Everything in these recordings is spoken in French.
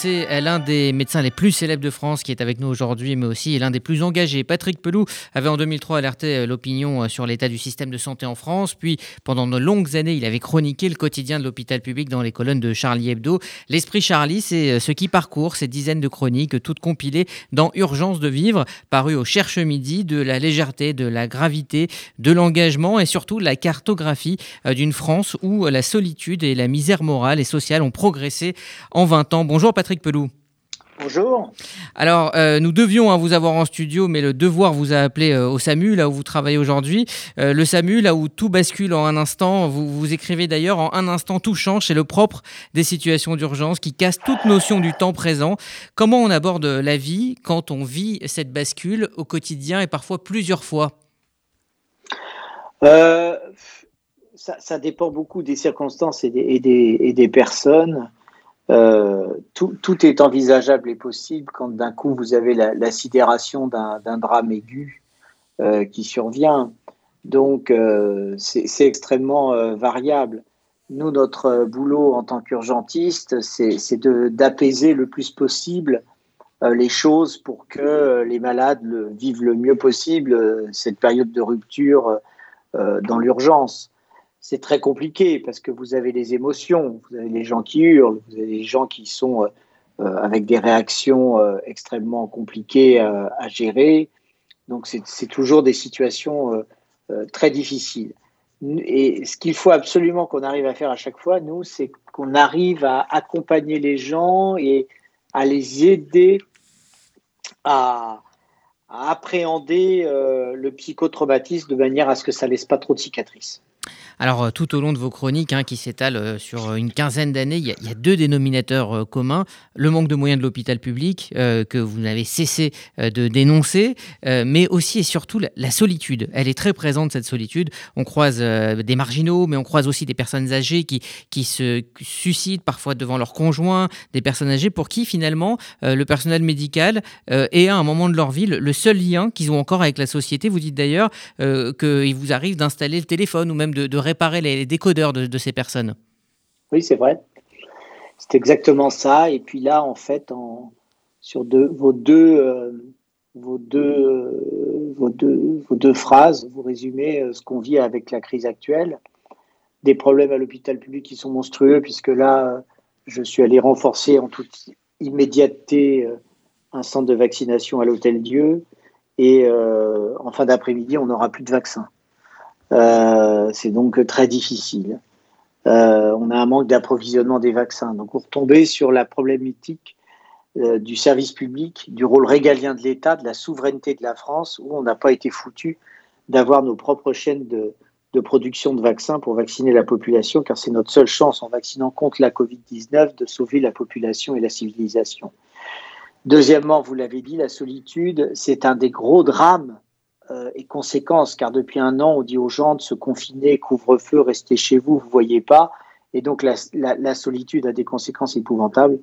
c'est l'un des médecins les plus célèbres de France qui est avec nous aujourd'hui, mais aussi l'un des plus engagés. Patrick Pelou avait en 2003 alerté l'opinion sur l'état du système de santé en France, puis pendant de longues années, il avait chroniqué le quotidien de l'hôpital public dans les colonnes de Charlie Hebdo. L'esprit Charlie, c'est ce qui parcourt ces dizaines de chroniques, toutes compilées dans Urgence de vivre, paru au Cherche Midi, de la légèreté, de la gravité, de l'engagement et surtout la cartographie d'une France où la solitude et la misère morale et sociale ont progressé en 20 ans. Bonjour Patrick Pelou. Bonjour. Alors, euh, nous devions hein, vous avoir en studio, mais le devoir vous a appelé euh, au SAMU, là où vous travaillez aujourd'hui. Euh, le SAMU, là où tout bascule en un instant. Vous, vous écrivez d'ailleurs en un instant, tout change. C'est le propre des situations d'urgence qui casse toute notion du temps présent. Comment on aborde la vie quand on vit cette bascule au quotidien et parfois plusieurs fois? Ça, dépend beaucoup des circonstances et des, personnes. Euh, tout, est envisageable et possible quand d'un coup vous avez la, sidération d'un drame aigu euh, qui survient. Donc euh, c'est extrêmement variable. Nous, notre boulot en tant qu'urgentiste, c'est d'apaiser le plus possible les choses pour que les malades vivent le mieux possible cette période de rupture dans l'urgence c'est très compliqué parce que vous avez les émotions, vous avez les gens qui hurlent, vous avez les gens qui sont euh, euh, avec des réactions euh, extrêmement compliquées à gérer. Donc c'est toujours des situations très difficiles. Et ce qu'il faut absolument qu'on arrive à faire à chaque fois, nous, c'est qu'on arrive à accompagner les gens et à les aider à, appréhender le psychotraumatisme de manière à ce que ça laisse pas trop de cicatrices. Alors, euh, tout au long de vos chroniques, hein, qui s'étalent euh, sur une quinzaine d'années, il, y, a deux dénominateurs euh, communs. Le manque de moyens de l'hôpital public, que vous n'avez cessé de dénoncer, mais aussi et surtout la, solitude. Elle est très présente, cette solitude. On croise des marginaux, mais on croise aussi des personnes âgées qui, qui se suicident parfois devant leurs conjoints, des personnes âgées pour qui, finalement, le personnel médical est à un moment de leur vie le seul lien qu'ils ont encore avec la société. Vous dites d'ailleurs qu'il vous arrive d'installer le téléphone ou même de, de réparer les, décodeurs de, ces personnes. Oui, c'est vrai. C'est exactement ça. Et puis là, en fait, sur vos, deux, euh, vos, deux, vos, deux, vos deux phrases, vous résumez euh, ce qu'on vit avec la crise actuelle. Des problèmes à l'hôpital public qui sont monstrueux, puisque là, je suis allé renforcer en toute immédiateté euh, un centre de vaccination à l'Hôtel Dieu. Et en fin d'après-midi, on n'aura plus de vaccins. Euh, c'est donc très difficile. Euh, on a un manque d'approvisionnement des vaccins. Donc, vous retombez sur la problématique euh, du service public, du rôle régalien de l'État, de la souveraineté de la France, où on n'a pas été foutu d'avoir nos propres chaînes de, production de vaccins pour vacciner la population, car c'est notre seule chance en vaccinant contre la Covid-19 de sauver la population et la civilisation. Deuxièmement, vous l'avez dit, la solitude, c'est un des gros drames et conséquences, car depuis un an, on dit aux gens de se confiner, couvre-feu, restez chez vous, vous ne voyez pas. Et donc la, solitude a des conséquences épouvantables,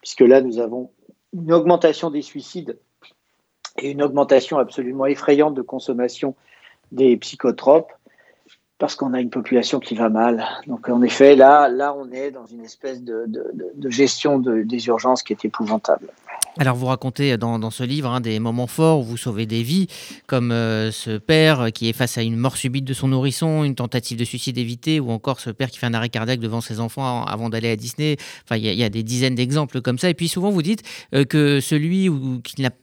puisque là, nous avons une augmentation des suicides et une augmentation absolument effrayante de consommation des psychotropes, parce qu'on a une population qui va mal. Donc en effet, là, là on est dans une espèce de gestion des urgences qui est épouvantable. Alors vous racontez dans, ce livre hein, des moments forts où vous sauvez des vies, comme euh, ce père qui est face à une mort subite de son nourrisson, une tentative de suicide évitée, ou encore ce père qui fait un arrêt cardiaque devant ses enfants avant d'aller à Disney. Enfin, il y, a des dizaines d'exemples comme ça. Et puis souvent vous dites euh, que celui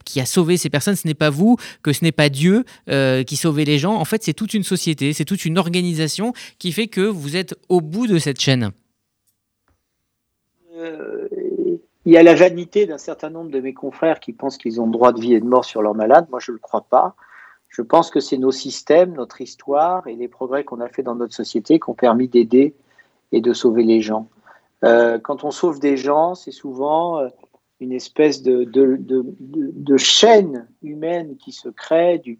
qui, a, sauvé ces personnes, ce n'est pas vous, que ce n'est pas Dieu euh, qui sauvait les gens. En fait, c'est toute une société, c'est toute une organisation qui fait que vous êtes au bout de cette chaîne il y a la vanité d'un certain nombre de mes confrères qui pensent qu'ils ont droit de vie et de mort sur leurs malades. Moi, je ne le crois pas. Je pense que c'est nos systèmes, notre histoire et les progrès qu'on a fait dans notre société qui ont permis d'aider et de sauver les gens. Euh, quand on sauve des gens, c'est souvent euh, une espèce de, chaîne humaine qui se crée, du,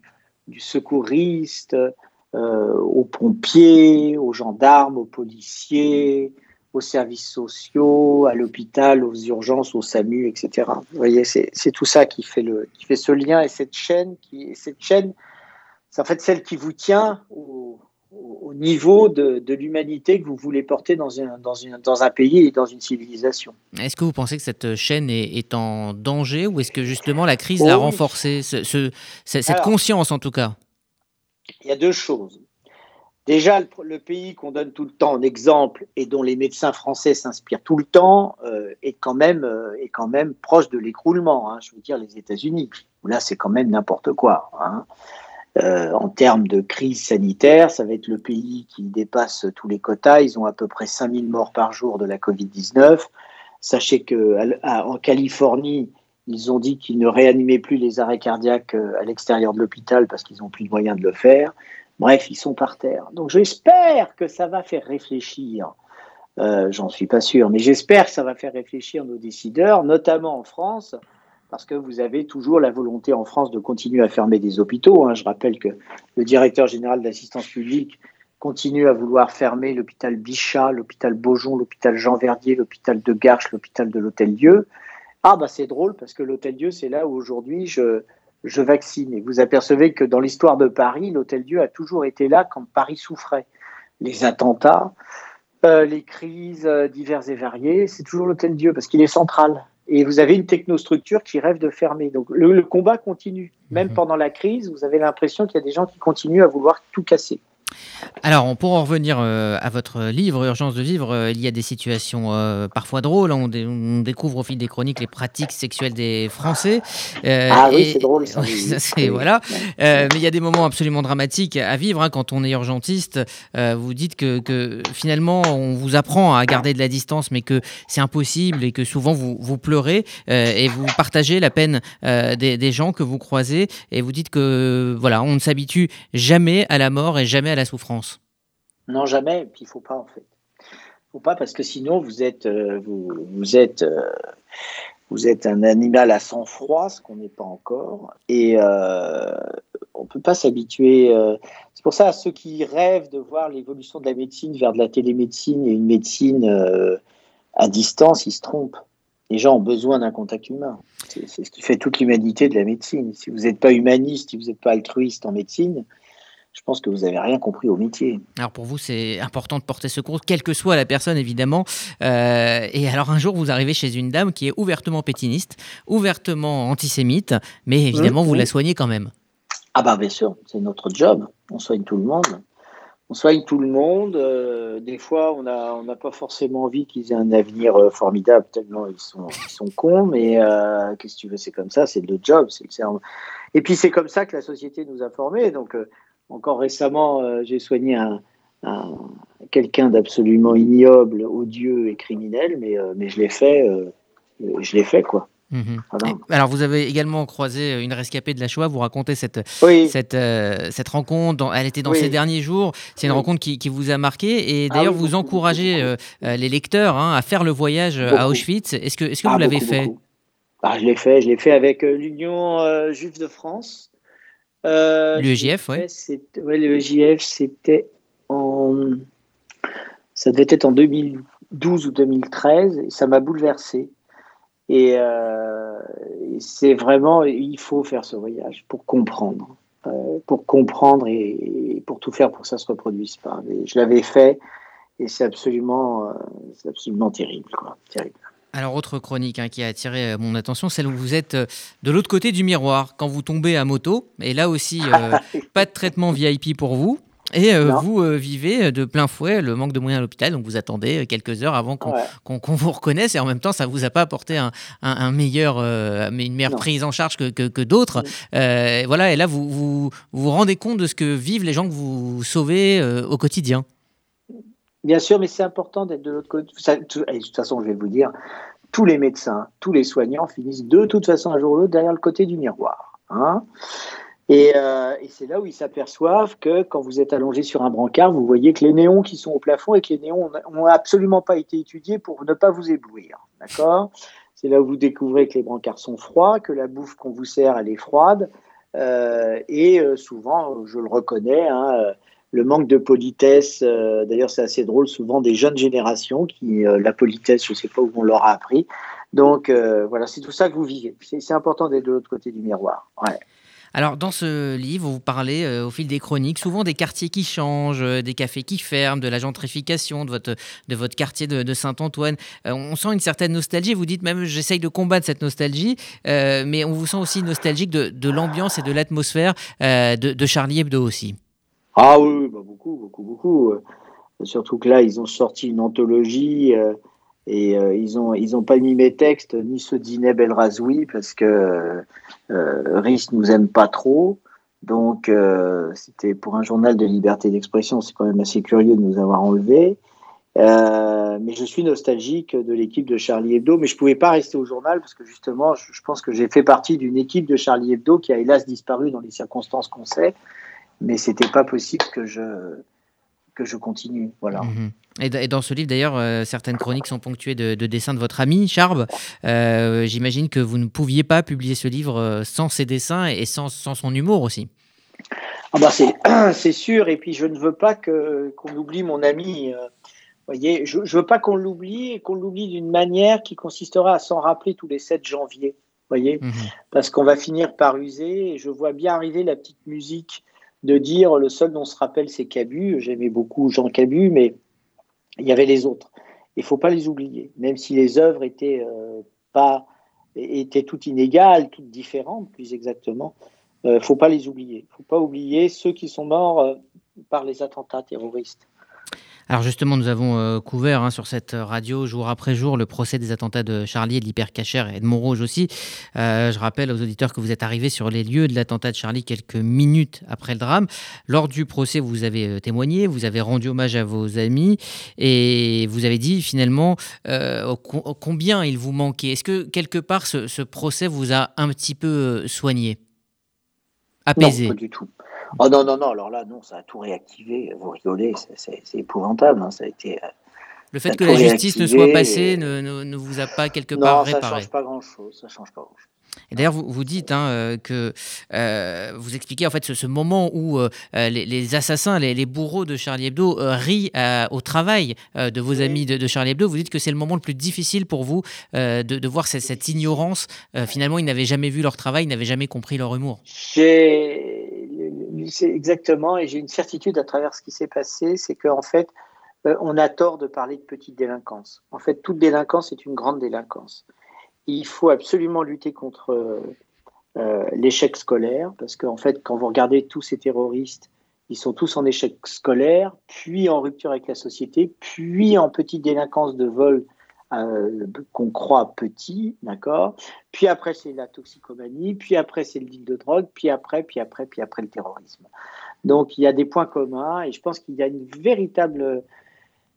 secouriste euh, aux pompiers, aux gendarmes, aux policiers, aux services sociaux, à l'hôpital, aux urgences, au SAMU, etc. Vous voyez, c'est tout ça qui fait, le, qui fait ce lien et cette chaîne, qui, cette chaîne, c'est en fait celle qui vous tient au, au, niveau de, l'humanité que vous voulez porter dans un, dans, une, dans un pays et dans une civilisation. Est-ce que vous pensez que cette chaîne est, en danger ou est-ce que justement la crise l'a renforcée, ce, cette conscience en tout cas? Il y a deux choses. Déjà, le, pays qu'on donne tout le temps en exemple et dont les médecins français s'inspirent tout le temps euh, est, quand même, euh, est quand même proche de l'écroulement. Hein, je veux dire, les États-Unis. Là, c'est quand même n'importe quoi. Hein. Euh, en termes de crise sanitaire, ça va être le pays qui dépasse tous les quotas. Ils ont à peu près 5000 morts par jour de la Covid-19. Sachez qu'en Californie, ils ont dit qu'ils ne réanimaient plus les arrêts cardiaques à l'extérieur de l'hôpital parce qu'ils n'ont plus de moyens de le faire. Bref, ils sont par terre. Donc j'espère que ça va faire réfléchir. Euh, j'en suis pas sûr, mais j'espère que ça va faire réfléchir nos décideurs, notamment en France, parce que vous avez toujours la volonté en France de continuer à fermer des hôpitaux. Hein. Je rappelle que le directeur général d'assistance publique continue à vouloir fermer l'hôpital Bichat, l'hôpital Beaujon, l'hôpital Jean Verdier, l'hôpital de Garches, l'hôpital de l'Hôtel Dieu. Ah bah c'est drôle parce que l'Hôtel Dieu, c'est là où aujourd'hui je, je vaccine. Et vous apercevez que dans l'histoire de Paris, l'Hôtel Dieu a toujours été là quand Paris souffrait. Les attentats, euh, les crises euh, diverses et variées, c'est toujours l'Hôtel Dieu parce qu'il est central et vous avez une technostructure qui rêve de fermer. Donc le, combat continue. Même mhm. pendant la crise, vous avez l'impression qu'il y a des gens qui continuent à vouloir tout casser. Alors, pour en revenir euh, à votre livre, Urgence de vivre, euh, il y a des situations euh, parfois drôles. On, découvre au fil des chroniques les pratiques sexuelles des Français. ah oui, c'est drôle. Ça, voilà. mais il y a des moments absolument dramatiques à vivre. Hein, quand on est urgentiste, vous dites que, finalement, on vous apprend à garder de la distance, mais que c'est impossible et que souvent vous, vous pleurez et vous partagez la peine des, des, gens que vous croisez et vous dites que voilà, on ne s'habitue jamais à la mort et jamais à la souffrance Non, jamais. Puis il faut pas en fait. Faut pas parce que sinon vous êtes euh, vous, êtes euh, vous êtes un animal à sang froid, ce qu'on n'est pas encore, et euh, on peut pas s'habituer. Euh, c'est pour ça à ceux qui rêvent de voir l'évolution de la médecine vers de la télémédecine et une médecine à distance, ils se trompent. Les gens ont besoin d'un contact humain. C'est ce qui fait toute l'humanité de la médecine. Si vous n'êtes pas humaniste, si vous n'êtes pas altruiste en médecine, je pense que vous n'avez rien compris au métier. Alors pour vous, c'est important de porter secours, quelle que soit la personne évidemment. Euh, et alors un jour, vous arrivez chez une dame qui est ouvertement pétiniste, ouvertement antisémite, mais évidemment, vous la soignez quand même. Ah bah bien sûr, c'est notre job. On soigne tout le monde. On soigne tout le monde. Euh, des fois, on n'a on pas forcément envie qu'ils aient un avenir euh, formidable, tellement ils sont, ils sont cons, mais qu'est-ce que tu veux, c'est comme ça, c'est le job. c'est Le... Et puis c'est comme ça que la société nous a formés. Donc encore récemment, euh, j'ai soigné un, quelqu'un d'absolument ignoble, odieux et criminel, mais, euh, mais je l'ai fait, euh, je l'ai fait quoi. Mhm. Alors, vous avez également croisé une rescapée de la Shoah. Vous racontez cette, cette, cette rencontre. elle était dans ces derniers jours. C'est une rencontre qui, qui, vous a marqué. Et ah d'ailleurs, vous encouragez les lecteurs hein, à faire le voyage à Auschwitz. Est-ce que, est -ce que ah, vous l'avez fait? ah, Je l'ai fait. Je l'ai fait avec l'Union juive de France. Euh, L'UEJF, oui. Ouais, l'UEJF, c'était en. Ça devait être en 2012 ou 2013, et ça m'a bouleversé. Euh, et, c'est vraiment, il faut faire ce voyage pour comprendre, euh, pour comprendre et, pour tout faire pour que ça se reproduise pas. je l'avais fait et c'est absolument, c'est absolument terrible, quoi, terrible. Alors, autre chronique hein, qui a attiré euh, mon attention, celle où vous êtes euh, de l'autre côté du miroir quand vous tombez à moto. Et là aussi, euh, pas de traitement VIP pour vous. Et vous vivez de plein fouet le manque de moyens à l'hôpital, donc vous attendez quelques heures avant qu'on vous reconnaisse, et en même temps, ça vous a pas apporté un, meilleur, une meilleure prise en charge que, d'autres. voilà, et là, vous, vous, vous rendez compte de ce que vivent les gens que vous sauvez au quotidien. Bien sûr, mais c'est important d'être de l'autre côté. de toute façon, je vais vous dire, tous les médecins, tous les soignants finissent de toute façon un jour ou l'autre derrière le côté du miroir. Hein euh, et, c'est là où ils s'aperçoivent que quand vous êtes allongé sur un brancard, vous voyez que les néons qui sont au plafond et que les néons n'ont absolument pas été étudiés pour ne pas vous éblouir. D'accord? C'est là où vous découvrez que les brancards sont froids, que la bouffe qu'on vous sert, elle est froide. Euh, et euh, souvent, je le reconnais, hein, le manque de politesse, euh, d'ailleurs c'est assez drôle, souvent des jeunes générations qui, euh, la politesse, je ne sais pas où on leur a appris. Donc euh, voilà, c'est tout ça que vous vivez. C'est important d'être de l'autre côté du miroir. Alors, dans ce livre, vous parlez au fil des chroniques souvent des quartiers qui changent, des cafés qui ferment, de la gentrification de votre, de votre quartier de, Saint-Antoine. On sent une certaine nostalgie. Vous dites même, j'essaye de combattre cette nostalgie, mais on vous sent aussi nostalgique de, l'ambiance et de l'atmosphère de, Charlie Hebdo aussi. Ah oui, bah, beaucoup, beaucoup, beaucoup. Surtout que là, ils ont sorti une anthologie. Et euh, ils n'ont ils ont pas mis mes textes, ni ceux d'Ineb El Razoui, parce que euh, Rhys nous aime pas trop. Donc, euh, c'était pour un journal de liberté d'expression, c'est quand même assez curieux de nous avoir enlevés. Euh, mais je suis nostalgique de l'équipe de Charlie Hebdo, mais je ne pouvais pas rester au journal parce que justement, je pense que j'ai fait partie d'une équipe de Charlie Hebdo qui a hélas disparu dans les circonstances qu'on sait, mais c'était pas possible que je, que je continue. Voilà. Mhm. Et, dans ce livre, d'ailleurs, euh, certaines chroniques sont ponctuées de, dessins de votre ami Charb. Euh, j'imagine que vous ne pouviez pas publier ce livre euh, sans ses dessins et sans, sans son humour aussi. Ah bah c'est sûr, et puis je ne veux pas qu'on oublie mon ami. voyez, je ne veux pas qu'on l'oublie et qu'on l'oublie d'une manière qui consistera à s'en rappeler tous les 7 janvier. voyez, mhm. parce qu'on va finir par user. Et je vois bien arriver la petite musique de dire le seul dont on se rappelle, c'est Cabu. J'aimais beaucoup Jean Cabu, mais il y avait les autres. Il faut pas les oublier, même si les œuvres étaient euh, pas étaient toutes inégales, toutes différentes, plus exactement. Il euh, faut pas les oublier. Il faut pas oublier ceux qui sont morts euh, par les attentats terroristes. Alors justement, nous avons euh, couvert hein, sur cette radio jour après jour le procès des attentats de Charlie et de l'hypercachère et de Montrouge aussi. Euh, je rappelle aux auditeurs que vous êtes arrivé sur les lieux de l'attentat de Charlie quelques minutes après le drame. Lors du procès, vous avez euh, témoigné, vous avez rendu hommage à vos amis et vous avez dit finalement combien il vous manquait. Est-ce que quelque part ce, procès vous a un petit peu soigné, apaisé? Non, pas du tout. Oh non, non, non, alors là, non, ça a tout réactivé. Vous rigolez, c'est épouvantable. Hein, ça a été. Euh, le fait que la justice ne soit passée ne, ne, vous a pas quelque part réparé. Ça change pas grand-chose. Ça change pas grand-chose. Et d'ailleurs, vous, vous dites hein, euh, que euh, vous expliquez en fait ce, moment où les, assassins, les, bourreaux de Charlie Hebdo rient au travail de vos amis de, Charlie Hebdo. Vous dites que c'est le moment le plus difficile pour vous de, de, voir cette, cette ignorance. finalement, ils n'avaient jamais vu leur travail, ils n'avaient jamais compris leur humour. J'ai c'est exactement, et j'ai une certitude à travers ce qui s'est passé, c'est qu'en fait, euh, on a tort de parler de petite délinquance. En fait, toute délinquance est une grande délinquance. Il faut absolument lutter contre euh, euh, l'échec scolaire, parce qu'en fait, quand vous regardez tous ces terroristes, ils sont tous en échec scolaire, puis en rupture avec la société, puis en petite délinquance de vol euh, qu'on croit petit, d'accord? Puis après, c'est la toxicomanie, puis après, c'est le deal de drogue, puis après, puis après, puis après, le terrorisme. Donc, il y a des points communs et je pense qu'il y a une véritable,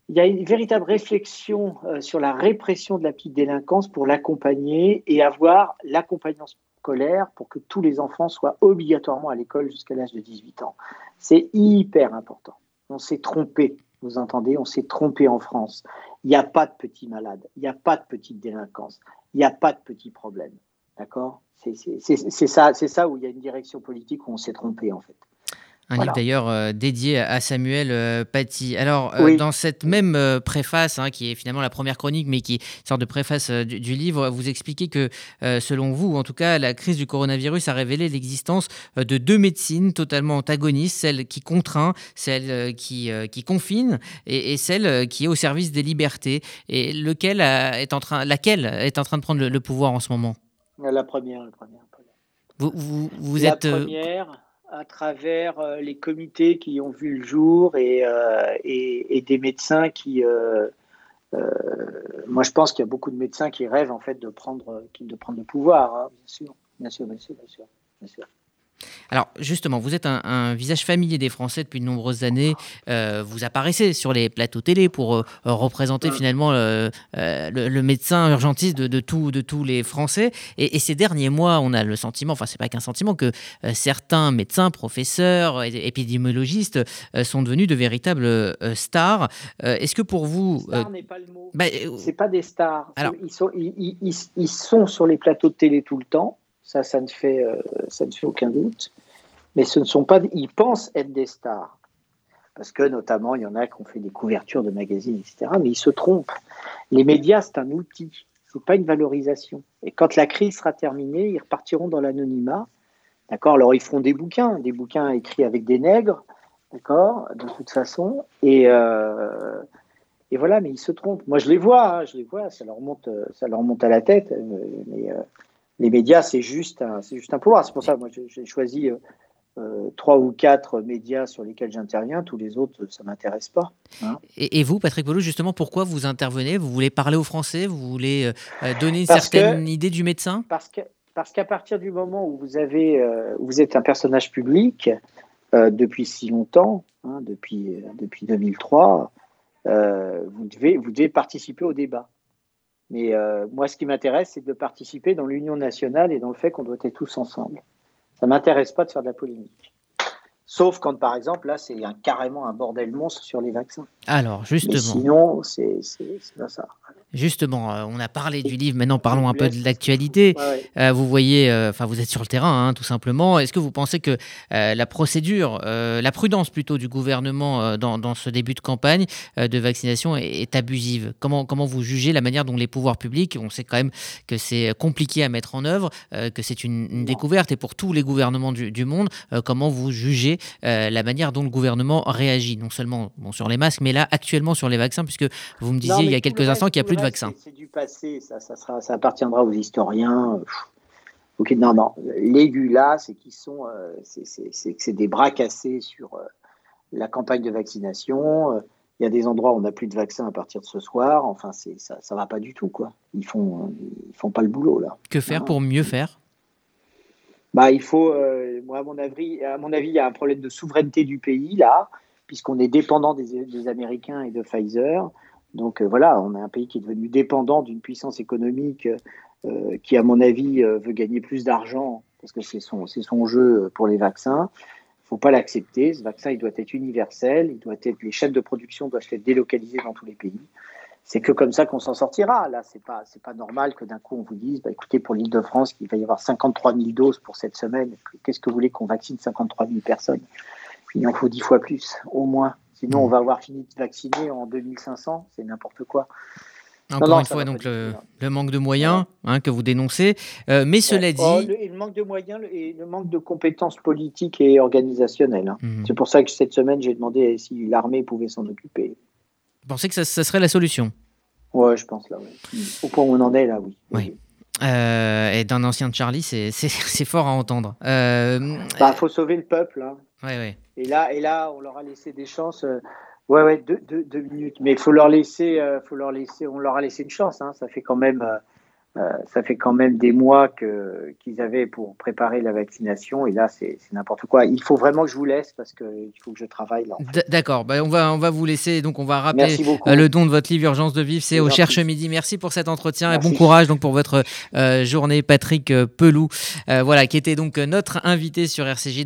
il y a une véritable réflexion euh, sur la répression de la petite délinquance pour l'accompagner et avoir l'accompagnement scolaire pour que tous les enfants soient obligatoirement à l'école jusqu'à l'âge de 18 ans. C'est hyper important. On s'est trompé, vous entendez On s'est trompé en France. Il n'y a pas de petits malades, il n'y a pas de petite délinquance, il n'y a pas de petits problèmes. D'accord? C'est ça, ça où il y a une direction politique où on s'est trompé en fait. Un livre d'ailleurs euh, dédié à Samuel euh, Paty. Alors, euh, dans cette même préface, hein, qui est finalement la première chronique, mais qui est une sorte de préface du, livre, vous expliquez que, selon vous, en tout cas, la crise du coronavirus a révélé l'existence de deux médecines totalement antagonistes, celle qui contraint, celle qui, qui confine, et, celle qui est au service des libertés. Et lequel est en train, laquelle est en train de prendre le, pouvoir en ce moment? La première. La première. Vous, vous, vous la êtes. Première à travers euh, les comités qui ont vu le jour et, euh, des médecins qui. Euh, moi, je pense qu'il y a beaucoup de médecins qui rêvent en fait de prendre, de prendre le pouvoir, hein, bien sûr, bien sûr, bien sûr, bien sûr. Alors justement, vous êtes un, visage familier des Français depuis de nombreuses années. Euh, vous apparaissez sur les plateaux télé pour euh, représenter finalement euh, le, médecin urgentiste de, tout, de tous les Français. Et, ces derniers mois, on a le sentiment, enfin c'est pas qu'un sentiment, que certains médecins, professeurs, épidémiologistes sont devenus de véritables stars. Est-ce que pour vous... Star n'est pas le mot. Bah, c'est pas des stars. Alors, ils, sont, ils sont sur les plateaux de télé tout le temps ça, ça ne fait, euh, ça ne fait aucun doute. Mais ce ne sont pas, ils pensent être des stars. Parce que notamment, il y en a qui ont fait des couvertures de magazines, etc. Mais ils se trompent. Les médias, c'est un outil. Ce n'est pas une valorisation. Et quand la crise sera terminée, ils repartiront dans l'anonymat. D'accord? Alors, ils feront des bouquins, des bouquins écrits avec des nègres, d'accord? De toute façon. Et, et voilà, mais ils se trompent. Moi, je les vois, hein, je les vois, ça leur monte, ça leur monte à la tête. Mais les médias, c'est juste, c'est juste un pouvoir. C'est pour ça que moi, j'ai choisi euh, trois ou quatre médias sur lesquels j'interviens, tous les autres, ça ne m'intéresse pas. Hein. Et, vous, Patrick Boulou, justement, pourquoi vous intervenez? Vous voulez parler aux Français? Vous voulez euh, euh, donner une certaine idée du médecin? Parce qu'à parce qu'à partir du moment où vous, avez, vous êtes un personnage public, depuis si longtemps, hein, depuis, depuis 2003, vous, devez, vous devez participer au débat. Mais moi, ce qui m'intéresse, c'est de participer dans l'union nationale et dans le fait qu'on doit être tous ensemble. Ça m'intéresse pas de faire de la polémique. Sauf quand, par exemple, là, c'est carrément un bordel monstre sur les vaccins. Alors, justement. sinon, c'est pas ça. Justement, euh, on a parlé du livre, maintenant parlons un peu de l'actualité. Euh, vous voyez, euh, enfin vous êtes sur le terrain, hein, tout simplement. Est-ce que vous pensez que la procédure, la prudence plutôt du gouvernement dans, ce début de campagne de vaccination est, abusive? Comment, comment vous jugez la manière dont les pouvoirs publics, on sait quand même que c'est compliqué à mettre en œuvre, que c'est une, découverte, et pour tous les gouvernements du, monde, comment vous jugez la manière dont le gouvernement réagit, non seulement bon, sur les masques, mais là actuellement sur les vaccins, puisque vous me disiez il y a quelques instants qu'il n'y a plus de c'est du passé, ça, ça, sera, ça appartiendra aux historiens. Ok, non, non. L'aigu là, c'est qu'ils sont, euh, c'est des bras cassés sur euh, la campagne de vaccination. Il y a des endroits où on n'a plus de vaccins à partir de ce soir. Enfin, ça, ça va pas du tout, quoi. Ils font, ils font pas le boulot là. Que faire pour mieux faire? Bah, il faut, euh, moi, à mon avis, à mon avis, il y a un problème de souveraineté du pays là, puisqu'on est dépendant des, Américains et de Pfizer. Donc euh, voilà, on est un pays qui est devenu dépendant d'une puissance économique euh, qui, à mon avis, euh, veut gagner plus d'argent parce que c'est son, son jeu pour les vaccins. Il ne faut pas l'accepter. Ce vaccin, il doit être universel. Il doit être, les chaînes de production doivent être délocalisées dans tous les pays. C'est que comme ça qu'on s'en sortira. Là, c'est pas, c'est pas normal que d'un coup on vous dise, bah, écoutez, pour l'Île-de-France, il va y avoir 53 000 doses pour cette semaine. Qu'est-ce que vous voulez qu'on vaccine 53 000 personnes? Il en faut 10 fois plus, au moins. Sinon, on va avoir fini de vacciner en 2500, c'est n'importe quoi. Encore une fois, donc le, manque de moyens hein, que vous dénoncez. Euh, mais cela dit. Oh, le, manque de moyens et le manque de compétences politiques et organisationnelles. Hein. Mhm. C'est pour ça que cette semaine, j'ai demandé si l'armée pouvait s'en occuper. Vous pensez que ça, serait la solution? Ouais, je pense là, Au point où on en est là, oui. oui. Euh, et d'un ancien de Charlie, c'est fort à entendre. Il euh, bah, faut sauver le peuple. Hein. Ouais, ouais. Et là, et là, on leur a laissé des chances. Euh, ouais, ouais, deux, deux, deux, minutes. Mais il faut leur laisser, euh, faut leur laisser, on leur a laissé une chance. Hein. Ça fait quand même, euh, ça fait quand même des mois que qu'ils avaient pour préparer la vaccination. Et là, c'est n'importe quoi. Il faut vraiment que je vous laisse parce qu'il faut que je travaille là. D'accord. Bah, on va, on va vous laisser. Donc, on va rappeler le don de votre livre Urgence de vivre. C'est au Cherche Midi. Merci pour cet entretien et bon courage donc pour votre journée, Patrick Pelou. voilà, qui était donc notre invité sur RCJ.